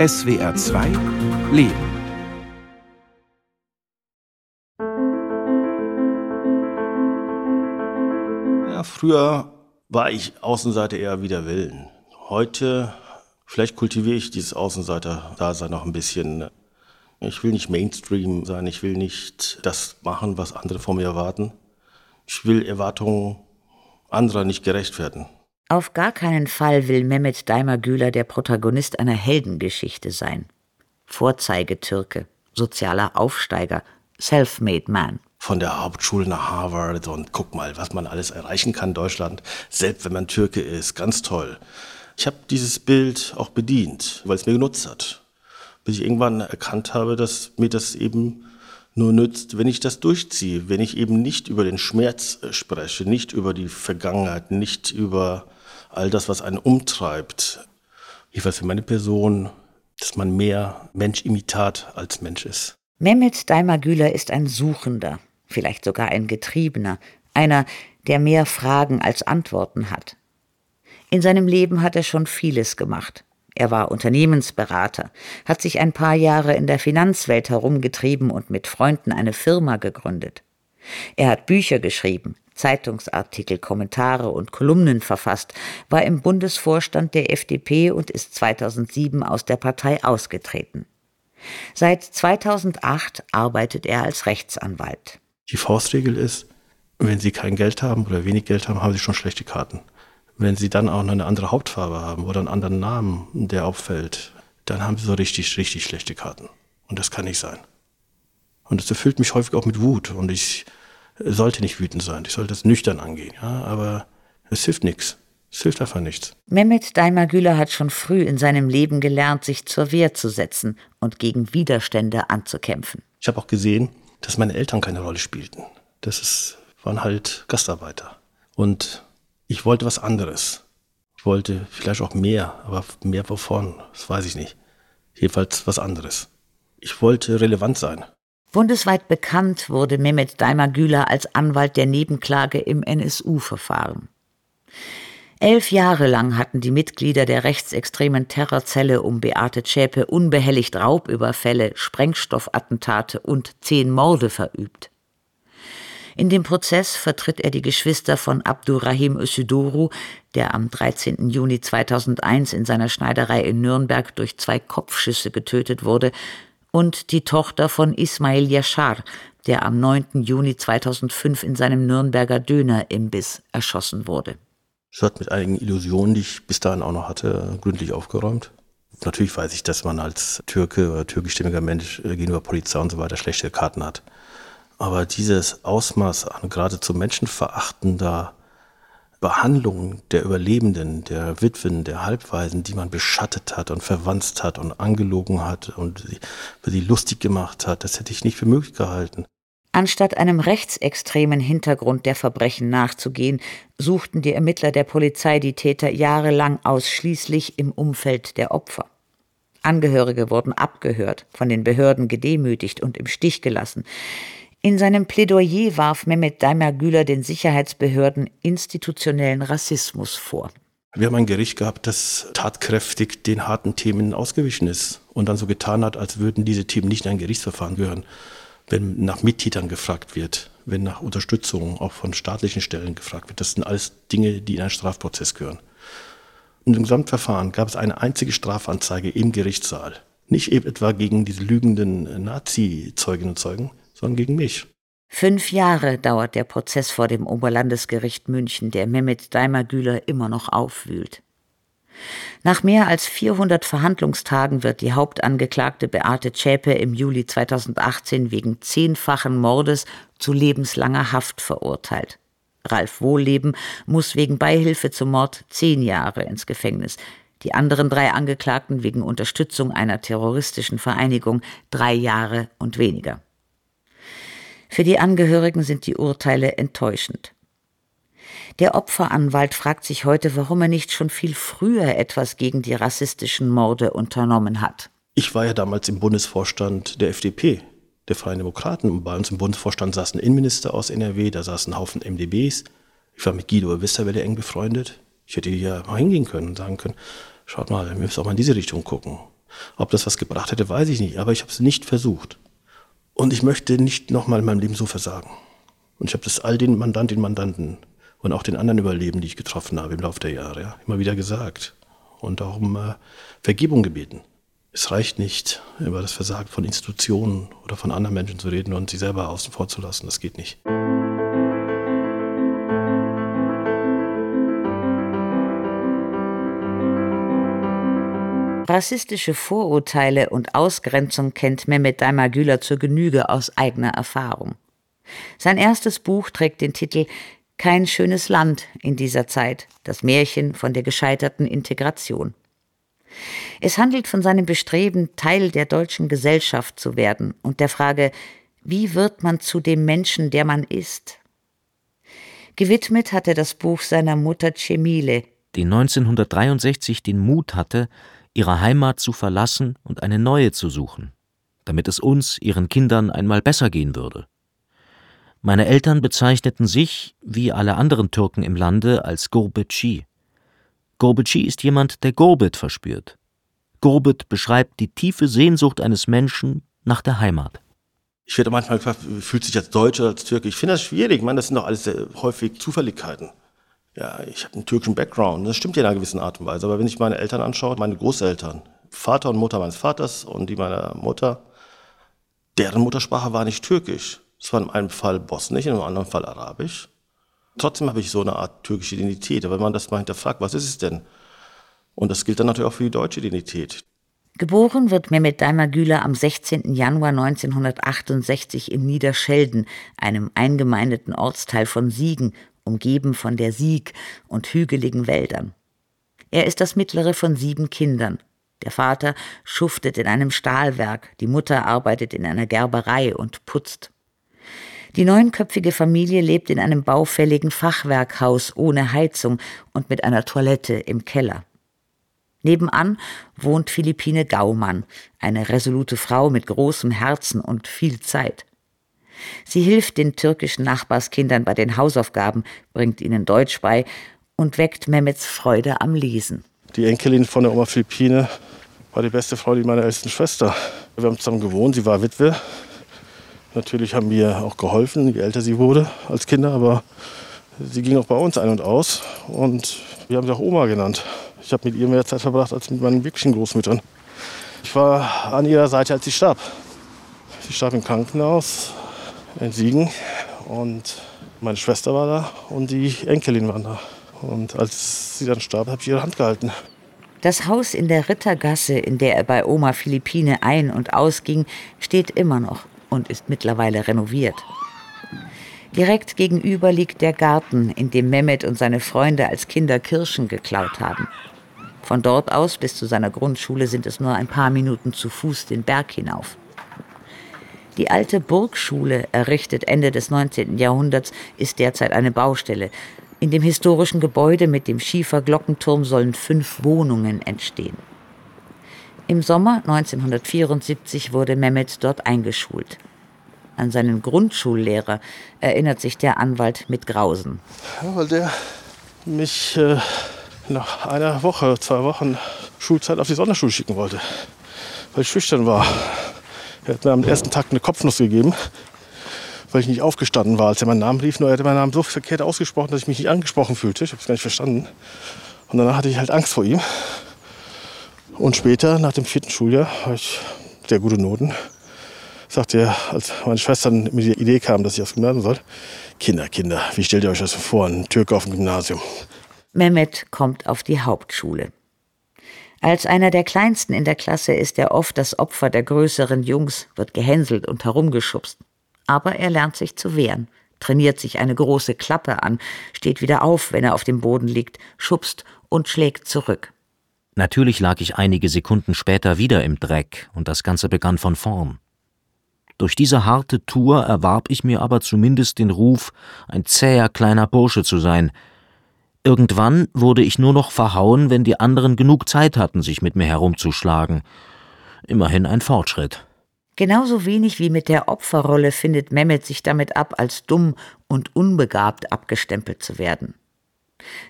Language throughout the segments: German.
SWR 2 Leben. Ja, früher war ich Außenseiter eher wider Willen. Heute, vielleicht kultiviere ich dieses Außenseiter-Dasein noch ein bisschen. Ich will nicht Mainstream sein, ich will nicht das machen, was andere von mir erwarten. Ich will Erwartungen anderer nicht gerecht werden. Auf gar keinen Fall will Mehmet Daimagüler der Protagonist einer Heldengeschichte sein. Vorzeigetürke, sozialer Aufsteiger, self-made man. Von der Hauptschule nach Harvard und guck mal, was man alles erreichen kann in Deutschland, selbst wenn man Türke ist, ganz toll. Ich habe dieses Bild auch bedient, weil es mir genutzt hat. Bis ich irgendwann erkannt habe, dass mir das eben nur nützt, wenn ich das durchziehe, wenn ich eben nicht über den Schmerz spreche, nicht über die Vergangenheit, nicht über all das, was einen umtreibt. Weiß für meine Person, dass man mehr Mensch-Imitat als Mensch ist. Mehmet Daimagüler ist ein Suchender, vielleicht sogar ein Getriebener, einer, der mehr Fragen als Antworten hat. In seinem Leben hat er schon vieles gemacht. Er war Unternehmensberater, hat sich ein paar Jahre in der Finanzwelt herumgetrieben und mit Freunden eine Firma gegründet. Er hat Bücher geschrieben, Zeitungsartikel, Kommentare und Kolumnen verfasst, war im Bundesvorstand der FDP und ist 2007 aus der Partei ausgetreten. Seit 2008 arbeitet er als Rechtsanwalt. Die Faustregel ist, wenn Sie kein Geld haben oder wenig Geld haben, haben Sie schon schlechte Karten. Wenn Sie dann auch noch eine andere Hauptfarbe haben oder einen anderen Namen, der auffällt, dann haben Sie so richtig, richtig schlechte Karten. Und das kann nicht sein. Und das erfüllt mich häufig auch mit Wut. Und ich sollte nicht wütend sein. Ich sollte es nüchtern angehen. Ja? Aber es hilft nichts. Es hilft einfach nichts. Mehmet Daimagüler hat schon früh in seinem Leben gelernt, sich zur Wehr zu setzen und gegen Widerstände anzukämpfen. Ich habe auch gesehen, dass meine Eltern keine Rolle spielten. Das ist, waren halt Gastarbeiter. Und ich wollte was anderes. Ich wollte vielleicht auch mehr, aber mehr wovon, das weiß ich nicht. Jedenfalls was anderes. Ich wollte relevant sein. Bundesweit bekannt wurde Mehmet Daimagüler als Anwalt der Nebenklage im NSU-Verfahren. Elf Jahre lang hatten die Mitglieder der rechtsextremen Terrorzelle um Beate Zschäpe unbehelligt Raubüberfälle, Sprengstoffattentate und zehn Morde verübt. In dem Prozess vertritt er die Geschwister von Abdurrahim Ösüdoru, der am 13. Juni 2001 in seiner Schneiderei in Nürnberg durch zwei Kopfschüsse getötet wurde, und die Tochter von Ismail Yashar, der am 9. Juni 2005 in seinem Nürnberger Dönerimbiss erschossen wurde. Es hat mit einigen Illusionen, die ich bis dahin auch noch hatte, gründlich aufgeräumt. Natürlich weiß ich, dass man als Türke oder türkischstämmiger Mensch äh, gegenüber Polizei und so weiter schlechte Karten hat. Aber dieses Ausmaß an geradezu menschenverachtender Behandlung der Überlebenden, der Witwen, der Halbwaisen, die man beschattet hat und verwanzt hat und angelogen hat und über sie lustig gemacht hat, das hätte ich nicht für möglich gehalten. Anstatt einem rechtsextremen Hintergrund der Verbrechen nachzugehen, suchten die Ermittler der Polizei die Täter jahrelang ausschließlich im Umfeld der Opfer. Angehörige wurden abgehört, von den Behörden gedemütigt und im Stich gelassen. In seinem Plädoyer warf Mehmet Daimler-Güler den Sicherheitsbehörden institutionellen Rassismus vor. Wir haben ein Gericht gehabt, das tatkräftig den harten Themen ausgewichen ist und dann so getan hat, als würden diese Themen nicht in ein Gerichtsverfahren gehören. Wenn nach Mittätern gefragt wird, wenn nach Unterstützung auch von staatlichen Stellen gefragt wird, das sind alles Dinge, die in einen Strafprozess gehören. In dem Gesamtverfahren gab es eine einzige Strafanzeige im Gerichtssaal. Nicht etwa gegen diese lügenden Nazi-Zeuginnen und Zeugen, sondern gegen mich. Fünf Jahre dauert der Prozess vor dem Oberlandesgericht München, der Mehmet Daimagüler immer noch aufwühlt. Nach mehr als 400 Verhandlungstagen wird die Hauptangeklagte Beate Zschäpe im Juli 2018 wegen zehnfachen Mordes zu lebenslanger Haft verurteilt. Ralf Wohlleben muss wegen Beihilfe zum Mord zehn Jahre ins Gefängnis. Die anderen drei Angeklagten wegen Unterstützung einer terroristischen Vereinigung drei Jahre und weniger. Für die Angehörigen sind die Urteile enttäuschend. Der Opferanwalt fragt sich heute, warum er nicht schon viel früher etwas gegen die rassistischen Morde unternommen hat. Ich war ja damals im Bundesvorstand der FDP, der Freien Demokraten. Und bei uns im Bundesvorstand saß ein Innenminister aus NRW, da saßen Haufen MDBs. Ich war mit Guido Westerwelle eng befreundet. Ich hätte hier mal hingehen können und sagen können, schaut mal, wir müssen auch mal in diese Richtung gucken. Ob das was gebracht hätte, weiß ich nicht, aber ich habe es nicht versucht. Und ich möchte nicht nochmal in meinem Leben so versagen. Und ich habe das all den Mandantinnen und Mandanten und auch den anderen Überleben, die ich getroffen habe im Laufe der Jahre, ja, immer wieder gesagt. Und auch um äh, Vergebung gebeten. Es reicht nicht, über das Versagen von Institutionen oder von anderen Menschen zu reden und sie selber außen vor zu lassen. Das geht nicht. Rassistische Vorurteile und Ausgrenzung kennt Mehmet Daimar-Güler zur Genüge aus eigener Erfahrung. Sein erstes Buch trägt den Titel Kein schönes Land in dieser Zeit, das Märchen von der gescheiterten Integration. Es handelt von seinem Bestreben, Teil der deutschen Gesellschaft zu werden und der Frage, wie wird man zu dem Menschen, der man ist? Gewidmet hat er das Buch seiner Mutter Cemile, die 1963 den Mut hatte, ihre Heimat zu verlassen und eine neue zu suchen, damit es uns, ihren Kindern, einmal besser gehen würde. Meine Eltern bezeichneten sich, wie alle anderen Türken im Lande, als Gurbetçi. Gurbetçi ist jemand, der Gurbet verspürt. Gurbet beschreibt die tiefe Sehnsucht eines Menschen nach der Heimat. Ich werde manchmal gefragt, fühlt sich als Deutscher als Türke? Ich finde das schwierig. Ich meine, das sind doch alles häufig Zufälligkeiten. Ja, ich habe einen türkischen Background. Das stimmt ja in einer gewissen Art und Weise. Aber wenn ich meine Eltern anschaue, meine Großeltern, Vater und Mutter meines Vaters und die meiner Mutter, deren Muttersprache war nicht türkisch. Es war in einem Fall bosnisch, in einem anderen Fall arabisch. Trotzdem habe ich so eine Art türkische Identität. Aber wenn man das mal hinterfragt, was ist es denn? Und das gilt dann natürlich auch für die deutsche Identität. Geboren wird Mehmet Daimar-Güler am 16. Januar 1968 in Niederschelden, einem eingemeindeten Ortsteil von Siegen, umgeben von der Sieg und hügeligen Wäldern. Er ist das mittlere von sieben Kindern. Der Vater schuftet in einem Stahlwerk, die Mutter arbeitet in einer Gerberei und putzt. Die neunköpfige Familie lebt in einem baufälligen Fachwerkhaus ohne Heizung und mit einer Toilette im Keller. Nebenan wohnt Philippine Gaumann, eine resolute Frau mit großem Herzen und viel Zeit. Sie hilft den türkischen Nachbarskindern bei den Hausaufgaben, bringt ihnen Deutsch bei und weckt Mehmets Freude am Lesen. Die Enkelin von der Oma Philippine war die beste Frau meiner ältesten Schwester. Wir haben zusammen gewohnt, sie war Witwe. Natürlich haben wir auch geholfen, je älter sie wurde als Kinder, aber sie ging auch bei uns ein und aus und wir haben sie auch Oma genannt. Ich habe mit ihr mehr Zeit verbracht als mit meinen wirklichen Großmüttern. Ich war an ihrer Seite, als sie starb. Sie starb im Krankenhaus in Siegen und meine Schwester war da und die Enkelin waren da. Und als sie dann starb, habe ich ihre Hand gehalten. Das Haus in der Rittergasse, in der er bei Oma Philippine ein- und ausging, steht immer noch und ist mittlerweile renoviert. Direkt gegenüber liegt der Garten, in dem Mehmet und seine Freunde als Kinder Kirschen geklaut haben. Von dort aus bis zu seiner Grundschule sind es nur ein paar Minuten zu Fuß den Berg hinauf. Die alte Burgschule, errichtet Ende des 19. Jahrhunderts, ist derzeit eine Baustelle. In dem historischen Gebäude mit dem Schieferglockenturm sollen fünf Wohnungen entstehen. Im Sommer 1974 wurde Mehmet dort eingeschult. An seinen Grundschullehrer erinnert sich der Anwalt mit Grausen. Ja, weil der mich äh, nach einer Woche, zwei Wochen Schulzeit auf die Sonderschule schicken wollte, weil ich schüchtern war. Er hat mir am ersten Tag eine Kopfnuss gegeben, weil ich nicht aufgestanden war, als er meinen Namen rief. Nur er hatte meinen Namen so verkehrt ausgesprochen, dass ich mich nicht angesprochen fühlte. Ich habe es gar nicht verstanden. Und danach hatte ich halt Angst vor ihm. Und später, nach dem vierten Schuljahr, habe ich sehr gute Noten. Sagte er, als meine Schwestern mit der Idee kam, dass ich aufs Gymnasium soll, Kinder, Kinder, wie stellt ihr euch das vor, ein Türke auf dem Gymnasium? Mehmet kommt auf die Hauptschule. Als einer der kleinsten in der Klasse ist er oft das Opfer der größeren Jungs, wird gehänselt und herumgeschubst. Aber er lernt sich zu wehren, trainiert sich eine große Klappe an, steht wieder auf, wenn er auf dem Boden liegt, schubst und schlägt zurück. Natürlich lag ich einige Sekunden später wieder im Dreck und das Ganze begann von vorn. Durch diese harte Tour erwarb ich mir aber zumindest den Ruf, ein zäher kleiner Bursche zu sein, Irgendwann wurde ich nur noch verhauen, wenn die anderen genug Zeit hatten, sich mit mir herumzuschlagen. Immerhin ein Fortschritt. Genauso wenig wie mit der Opferrolle findet Mehmet sich damit ab, als dumm und unbegabt abgestempelt zu werden.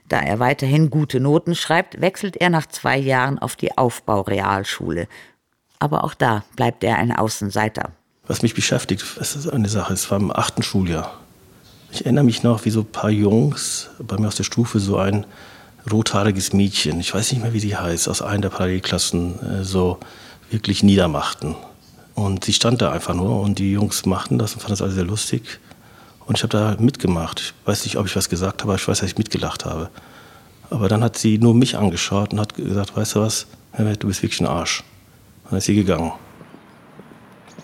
Da er weiterhin gute Noten schreibt, wechselt er nach zwei Jahren auf die Aufbaurealschule. Aber auch da bleibt er ein Außenseiter. Was mich beschäftigt, ist eine Sache. Es war im achten Schuljahr. Ich erinnere mich noch, wie so ein paar Jungs bei mir aus der Stufe so ein rothaariges Mädchen, ich weiß nicht mehr, wie sie heißt, aus einer der Parallelklassen äh, so wirklich niedermachten. Und sie stand da einfach nur und die Jungs machten das und fanden das alles sehr lustig. Und ich habe da mitgemacht. Ich weiß nicht, ob ich was gesagt habe, aber ich weiß, dass ich mitgelacht habe. Aber dann hat sie nur mich angeschaut und hat gesagt, weißt du was, Mehmet, du bist wirklich ein Arsch. Und dann ist sie gegangen.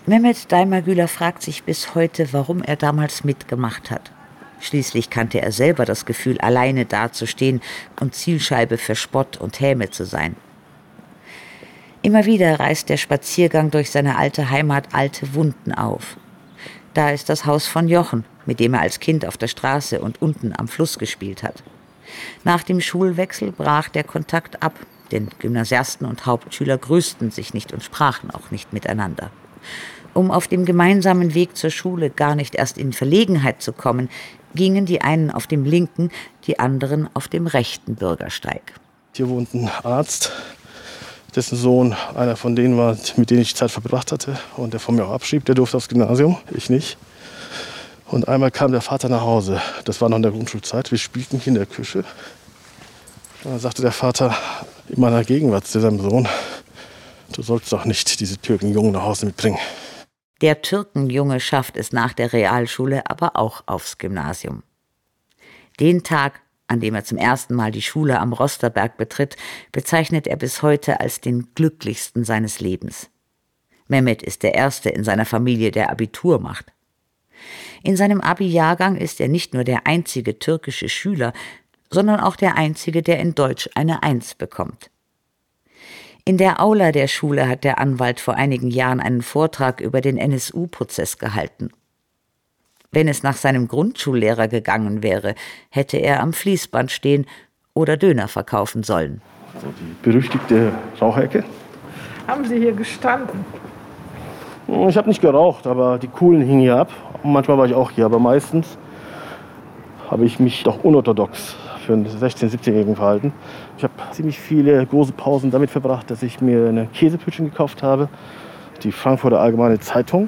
Mehmet Daimagüler fragt sich bis heute, warum er damals mitgemacht hat. Schließlich kannte er selber das Gefühl, alleine dazustehen und Zielscheibe für Spott und Häme zu sein. Immer wieder reißt der Spaziergang durch seine alte Heimat alte Wunden auf. Da ist das Haus von Jochen, mit dem er als Kind auf der Straße und unten am Fluss gespielt hat. Nach dem Schulwechsel brach der Kontakt ab, denn Gymnasiasten und Hauptschüler grüßten sich nicht und sprachen auch nicht miteinander. Um auf dem gemeinsamen Weg zur Schule gar nicht erst in Verlegenheit zu kommen, gingen die einen auf dem linken, die anderen auf dem rechten Bürgersteig. Hier wohnt ein Arzt, dessen Sohn einer von denen war, mit denen ich Zeit verbracht hatte und der von mir auch abschrieb. Der durfte aufs Gymnasium, ich nicht. Und einmal kam der Vater nach Hause. Das war noch in der Grundschulzeit. Wir spielten hier in der Küche. Dann sagte der Vater in meiner Gegenwart zu seinem Sohn, du sollst doch nicht diese Türkenjungen nach Hause mitbringen. Der Türkenjunge schafft es nach der Realschule aber auch aufs Gymnasium. Den Tag, an dem er zum ersten Mal die Schule am Rosterberg betritt, bezeichnet er bis heute als den glücklichsten seines Lebens. Mehmet ist der Erste in seiner Familie, der Abitur macht. In seinem Abi-Jahrgang ist er nicht nur der einzige türkische Schüler, sondern auch der einzige, der in Deutsch eine Eins bekommt. In der Aula der Schule hat der Anwalt vor einigen Jahren einen Vortrag über den NSU-Prozess gehalten. Wenn es nach seinem Grundschullehrer gegangen wäre, hätte er am Fließband stehen oder Döner verkaufen sollen. So die berüchtigte Rauchecke. Haben Sie hier gestanden? Ich habe nicht geraucht, aber die Coolen hingen hier ab. Und manchmal war ich auch hier, aber meistens habe ich mich doch unorthodox für einen 16-, 17-Jährigen verhalten. Ich habe ziemlich viele große Pausen damit verbracht, dass ich mir eine Käsepütchen gekauft habe, die Frankfurter Allgemeine Zeitung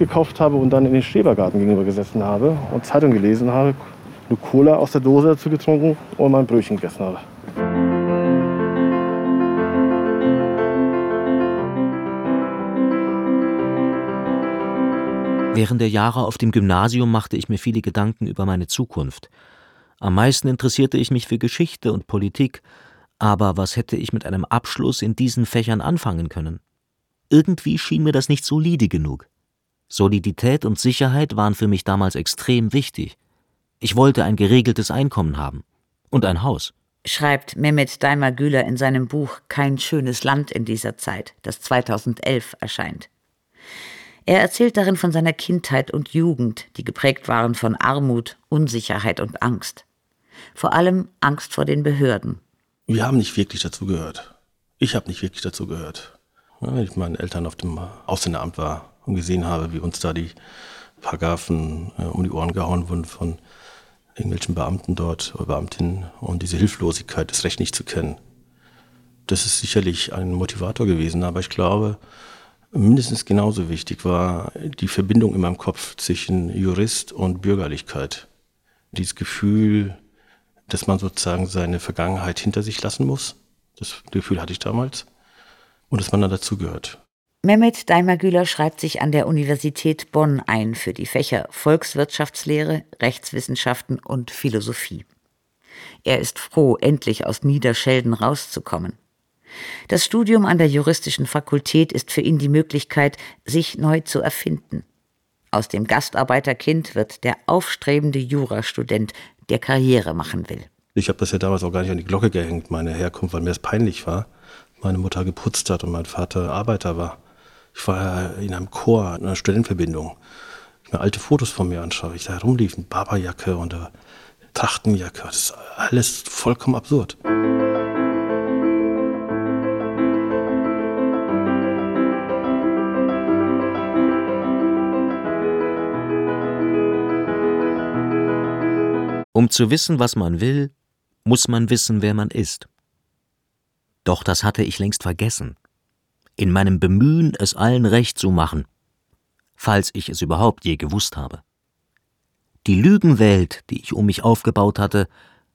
gekauft habe und dann in den Schrebergarten gegenüber gesessen habe und Zeitung gelesen habe, eine Cola aus der Dose dazu getrunken und mein Brötchen gegessen habe. Während der Jahre auf dem Gymnasium machte ich mir viele Gedanken über meine Zukunft. Am meisten interessierte ich mich für Geschichte und Politik, aber was hätte ich mit einem Abschluss in diesen Fächern anfangen können? Irgendwie schien mir das nicht solide genug. Solidität und Sicherheit waren für mich damals extrem wichtig. Ich wollte ein geregeltes Einkommen haben und ein Haus. Schreibt Mehmet Daimar-Güler in seinem Buch Kein schönes Land in dieser Zeit, das 2011 erscheint. Er erzählt darin von seiner Kindheit und Jugend, die geprägt waren von Armut, Unsicherheit und Angst. Vor allem Angst vor den Behörden. Wir haben nicht wirklich dazu gehört. Ich habe nicht wirklich dazu gehört. Wenn ich mit meinen Eltern auf dem Ausländeramt war und gesehen habe, wie uns da die Paragraphen äh, um die Ohren gehauen wurden von irgendwelchen Beamten dort oder Beamtinnen und diese Hilflosigkeit, das Recht nicht zu kennen. Das ist sicherlich ein Motivator gewesen, aber ich glaube, mindestens genauso wichtig war die Verbindung in meinem Kopf zwischen Jurist und Bürgerlichkeit. Dieses Gefühl, dass man sozusagen seine Vergangenheit hinter sich lassen muss. Das Gefühl hatte ich damals. Und dass man dann dazugehört. Mehmet Daimagüler schreibt sich an der Universität Bonn ein für die Fächer Volkswirtschaftslehre, Rechtswissenschaften und Philosophie. Er ist froh, endlich aus Niederschelden rauszukommen. Das Studium an der juristischen Fakultät ist für ihn die Möglichkeit, sich neu zu erfinden. Aus dem Gastarbeiterkind wird der aufstrebende Jurastudent, der Karriere machen will. Ich habe das ja damals auch gar nicht an die Glocke gehängt, meine Herkunft, weil mir das peinlich war. Meine Mutter geputzt hat und mein Vater Arbeiter war. Ich war in einem Chor, in einer Stellenverbindung. Ich mir alte Fotos von mir anschaue, ich da herumlief mit Barberjacke und einer Trachtenjacke. Das ist alles vollkommen absurd. Um zu wissen, was man will, muss man wissen, wer man ist. Doch das hatte ich längst vergessen. in meinem Bemühen, es allen recht zu machen, falls ich es überhaupt je gewusst habe. Die Lügenwelt, die ich um mich aufgebaut hatte,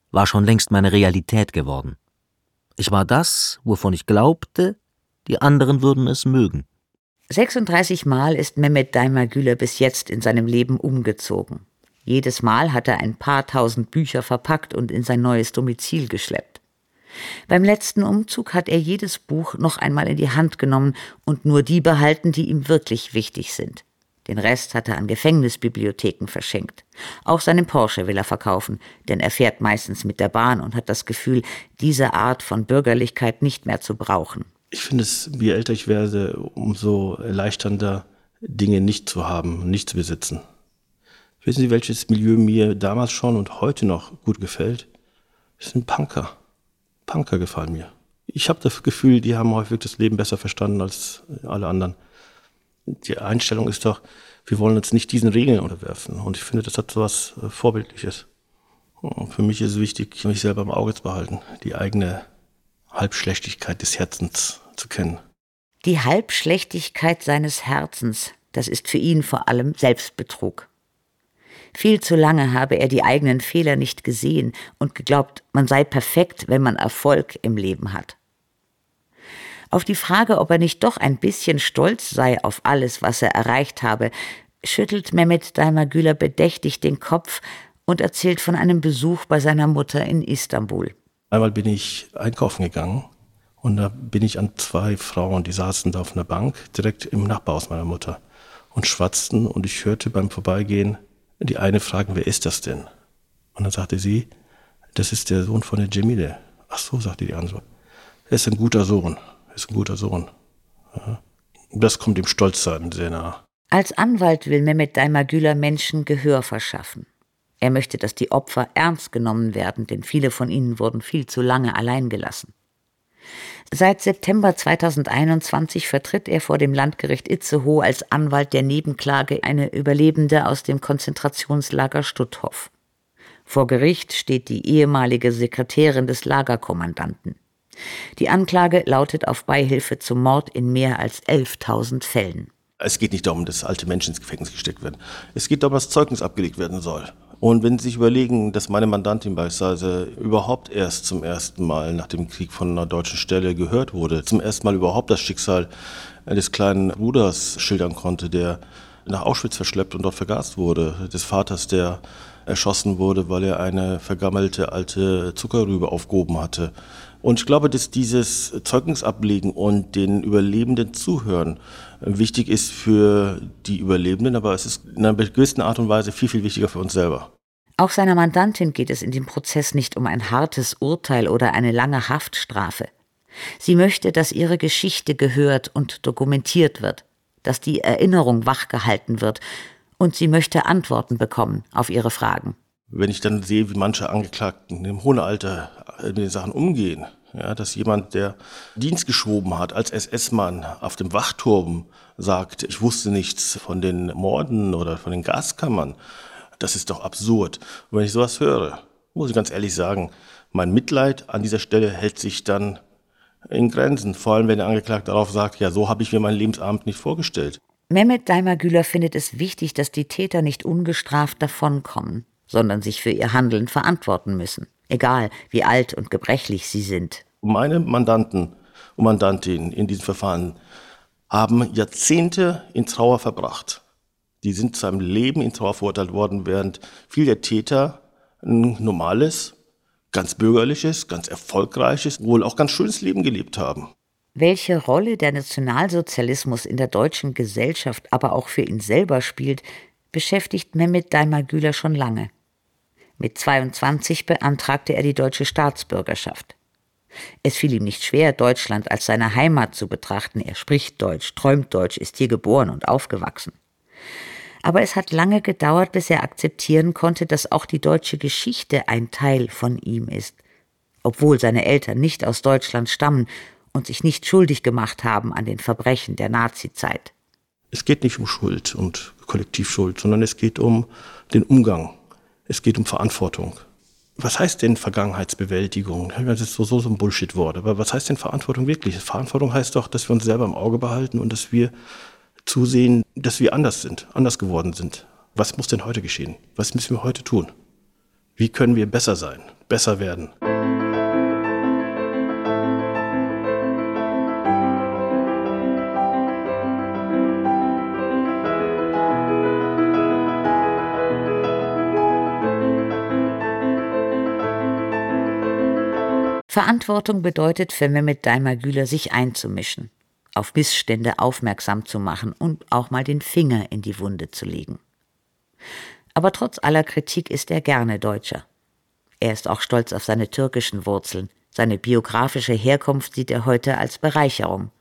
war schon längst meine Realität geworden. Ich war das, wovon ich glaubte, die anderen würden es mögen. 36 Mal ist Mehmet Daimagüler bis jetzt in seinem Leben umgezogen. Jedes Mal hat er ein paar tausend Bücher verpackt und in sein neues Domizil geschleppt. Beim letzten Umzug hat er jedes Buch noch einmal in die Hand genommen und nur die behalten, die ihm wirklich wichtig sind. Den Rest hat er an Gefängnisbibliotheken verschenkt. Auch seinen Porsche will er verkaufen, denn er fährt meistens mit der Bahn und hat das Gefühl, diese Art von Bürgerlichkeit nicht mehr zu brauchen. Ich finde es, je älter ich werde, umso erleichternder, Dinge nicht zu haben, nicht zu besitzen. Wissen Sie, welches Milieu mir damals schon und heute noch gut gefällt? Das sind Punker. Punker gefallen mir. Ich habe das Gefühl, die haben häufig das Leben besser verstanden als alle anderen. Die Einstellung ist doch, wir wollen uns nicht diesen Regeln unterwerfen. Und ich finde, das hat so was äh, Vorbildliches. Und für mich ist es wichtig, mich selber im Auge zu behalten, die eigene Halbschlechtigkeit des Herzens zu kennen. Die Halbschlechtigkeit seines Herzens, das ist für ihn vor allem Selbstbetrug. Viel zu lange habe er die eigenen Fehler nicht gesehen und geglaubt, man sei perfekt, wenn man Erfolg im Leben hat. Auf die Frage, ob er nicht doch ein bisschen stolz sei auf alles, was er erreicht habe, schüttelt Mehmet Daimagüler bedächtig den Kopf und erzählt von einem Besuch bei seiner Mutter in Istanbul. Einmal bin ich einkaufen gegangen und da bin ich an zwei Frauen, die saßen da auf einer Bank, direkt im Nachbarhaus meiner Mutter und schwatzten und ich hörte beim Vorbeigehen die eine fragen, wer ist das denn? Und dann sagte sie, das ist der Sohn von der Jemile. Ach so, sagte die andere. Er ist ein guter Sohn. Er ist ein guter Sohn. Ja. Das kommt dem Stolzsein sehr nah. Als Anwalt will Mehmet Daimagüler Menschen Gehör verschaffen. Er möchte, dass die Opfer ernst genommen werden, denn viele von ihnen wurden viel zu lange allein gelassen. Seit September 2021 vertritt er vor dem Landgericht Itzehoe als Anwalt der Nebenklage eine Überlebende aus dem Konzentrationslager Stutthof. Vor Gericht steht die ehemalige Sekretärin des Lagerkommandanten. Die Anklage lautet auf Beihilfe zum Mord in mehr als 11.000 Fällen. Es geht nicht darum, dass alte Menschen ins Gefängnis gesteckt werden. Es geht darum, dass Zeugnis abgelegt werden soll. Und wenn Sie sich überlegen, dass meine Mandantin beispielsweise überhaupt erst zum ersten Mal nach dem Krieg von einer deutschen Stelle gehört wurde, zum ersten Mal überhaupt das Schicksal des kleinen Bruders schildern konnte, der nach Auschwitz verschleppt und dort vergast wurde, des Vaters, der erschossen wurde, weil er eine vergammelte alte Zuckerrübe aufgehoben hatte. Und ich glaube, dass dieses Zeugnis ablegen und den Überlebenden zuhören wichtig ist für die Überlebenden, aber es ist in einer gewissen Art und Weise viel, viel wichtiger für uns selber. Auch seiner Mandantin geht es in dem Prozess nicht um ein hartes Urteil oder eine lange Haftstrafe. Sie möchte, dass ihre Geschichte gehört und dokumentiert wird, dass die Erinnerung wachgehalten wird, und sie möchte Antworten bekommen auf ihre Fragen. Wenn ich dann sehe, wie manche Angeklagten im hohen Alter mit den Sachen umgehen, ja, dass jemand, der Dienst geschoben hat als SS-Mann auf dem Wachturm, sagt, ich wusste nichts von den Morden oder von den Gaskammern. Das ist doch absurd. Und wenn ich sowas höre, muss ich ganz ehrlich sagen, mein Mitleid an dieser Stelle hält sich dann in Grenzen. Vor allem, wenn der Angeklagte darauf sagt, ja, so habe ich mir meinen Lebensabend nicht vorgestellt. Mehmet Daimagüler findet es wichtig, dass die Täter nicht ungestraft davonkommen, sondern sich für ihr Handeln verantworten müssen egal wie alt und gebrechlich sie sind. Meine Mandanten und Mandantinnen in diesem Verfahren haben Jahrzehnte in Trauer verbracht. Die sind zu einem Leben in Trauer verurteilt worden, während viele der Täter ein normales, ganz bürgerliches, ganz erfolgreiches, wohl auch ganz schönes Leben gelebt haben. Welche Rolle der Nationalsozialismus in der deutschen Gesellschaft aber auch für ihn selber spielt, beschäftigt Mehmet Daimagüler schon lange. Mit 22 beantragte er die deutsche Staatsbürgerschaft. Es fiel ihm nicht schwer, Deutschland als seine Heimat zu betrachten. Er spricht Deutsch, träumt Deutsch, ist hier geboren und aufgewachsen. Aber es hat lange gedauert, bis er akzeptieren konnte, dass auch die deutsche Geschichte ein Teil von ihm ist, obwohl seine Eltern nicht aus Deutschland stammen und sich nicht schuldig gemacht haben an den Verbrechen der Nazizeit. Es geht nicht um Schuld und Kollektivschuld, sondern es geht um den Umgang es geht um Verantwortung. Was heißt denn Vergangenheitsbewältigung? Das ist so, so, so ein Bullshit-Wort. Aber was heißt denn Verantwortung wirklich? Verantwortung heißt doch, dass wir uns selber im Auge behalten und dass wir zusehen, dass wir anders sind, anders geworden sind. Was muss denn heute geschehen? Was müssen wir heute tun? Wie können wir besser sein, besser werden? Verantwortung bedeutet für Mehmet Daimagüler, sich einzumischen, auf Missstände aufmerksam zu machen und auch mal den Finger in die Wunde zu legen. Aber trotz aller Kritik ist er gerne Deutscher. Er ist auch stolz auf seine türkischen Wurzeln. Seine biografische Herkunft sieht er heute als Bereicherung.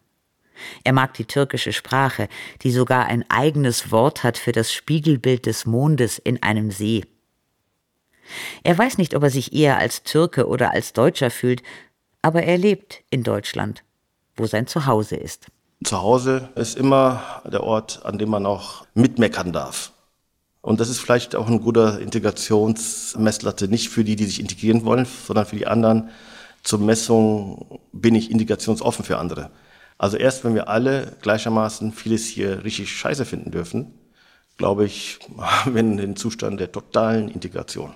Er mag die türkische Sprache, die sogar ein eigenes Wort hat für das Spiegelbild des Mondes in einem See. Er weiß nicht, ob er sich eher als Türke oder als Deutscher fühlt, aber er lebt in Deutschland, wo sein Zuhause ist. Zuhause ist immer der Ort, an dem man auch mitmeckern darf. Und das ist vielleicht auch ein guter Integrationsmesslatte, nicht für die, die sich integrieren wollen, sondern für die anderen. Zur Messung bin ich integrationsoffen für andere. Also erst wenn wir alle gleichermaßen vieles hier richtig scheiße finden dürfen, glaube ich, haben wir den Zustand der totalen Integration.